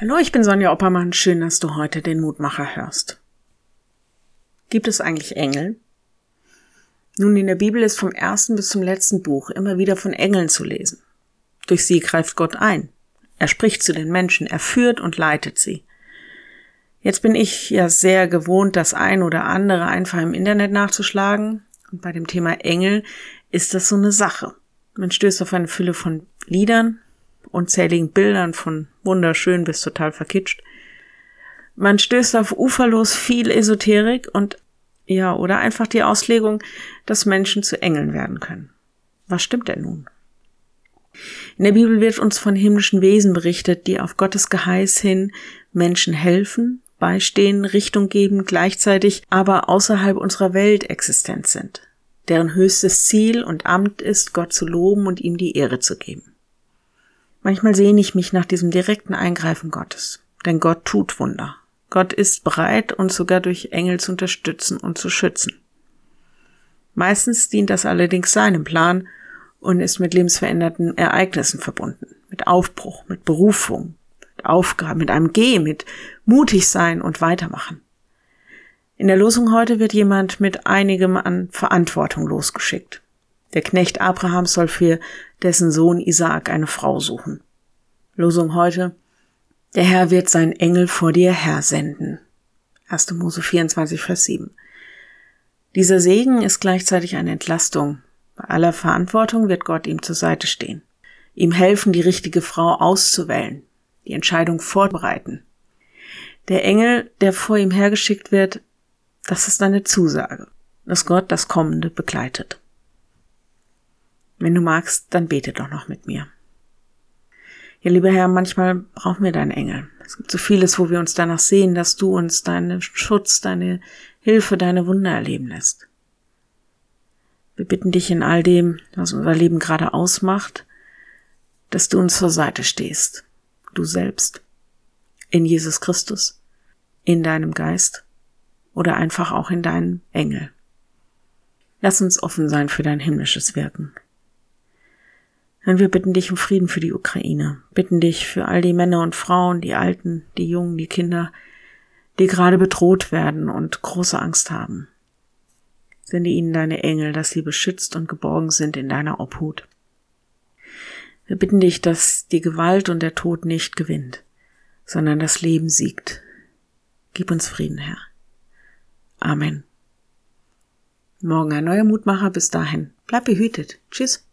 Hallo, ich bin Sonja Oppermann. Schön, dass du heute den Mutmacher hörst. Gibt es eigentlich Engel? Nun, in der Bibel ist vom ersten bis zum letzten Buch immer wieder von Engeln zu lesen. Durch sie greift Gott ein. Er spricht zu den Menschen, er führt und leitet sie. Jetzt bin ich ja sehr gewohnt, das ein oder andere einfach im Internet nachzuschlagen. Und bei dem Thema Engel ist das so eine Sache. Man stößt auf eine Fülle von Liedern, unzähligen Bildern von wunderschön bis total verkitscht. Man stößt auf uferlos viel Esoterik und ja, oder einfach die Auslegung, dass Menschen zu Engeln werden können. Was stimmt denn nun? In der Bibel wird uns von himmlischen Wesen berichtet, die auf Gottes Geheiß hin Menschen helfen, beistehen, Richtung geben, gleichzeitig aber außerhalb unserer Welt existent sind, deren höchstes Ziel und Amt ist, Gott zu loben und ihm die Ehre zu geben. Manchmal sehne ich mich nach diesem direkten Eingreifen Gottes. Denn Gott tut Wunder. Gott ist bereit, uns sogar durch Engel zu unterstützen und zu schützen. Meistens dient das allerdings seinem Plan und ist mit lebensveränderten Ereignissen verbunden. Mit Aufbruch, mit Berufung, mit Aufgaben, mit einem Geh, mit mutig sein und weitermachen. In der Losung heute wird jemand mit einigem an Verantwortung losgeschickt. Der Knecht Abraham soll für dessen Sohn Isaak eine Frau suchen. Losung heute. Der Herr wird seinen Engel vor dir hersenden. 1. Mose 24, Vers 7. Dieser Segen ist gleichzeitig eine Entlastung. Bei aller Verantwortung wird Gott ihm zur Seite stehen. Ihm helfen, die richtige Frau auszuwählen, die Entscheidung vorbereiten. Der Engel, der vor ihm hergeschickt wird, das ist eine Zusage, dass Gott das Kommende begleitet. Wenn du magst, dann bete doch noch mit mir. Ja, lieber Herr, manchmal brauchen wir deinen Engel. Es gibt so vieles, wo wir uns danach sehen, dass du uns deinen Schutz, deine Hilfe, deine Wunder erleben lässt. Wir bitten dich in all dem, was unser Leben gerade ausmacht, dass du uns zur Seite stehst. Du selbst. In Jesus Christus. In deinem Geist. Oder einfach auch in deinem Engel. Lass uns offen sein für dein himmlisches Wirken. Und wir bitten dich um Frieden für die Ukraine, bitten dich für all die Männer und Frauen, die Alten, die Jungen, die Kinder, die gerade bedroht werden und große Angst haben. Sende ihnen deine Engel, dass sie beschützt und geborgen sind in deiner Obhut. Wir bitten dich, dass die Gewalt und der Tod nicht gewinnt, sondern das Leben siegt. Gib uns Frieden, Herr. Amen. Morgen ein neuer Mutmacher. Bis dahin. Bleib behütet. Tschüss.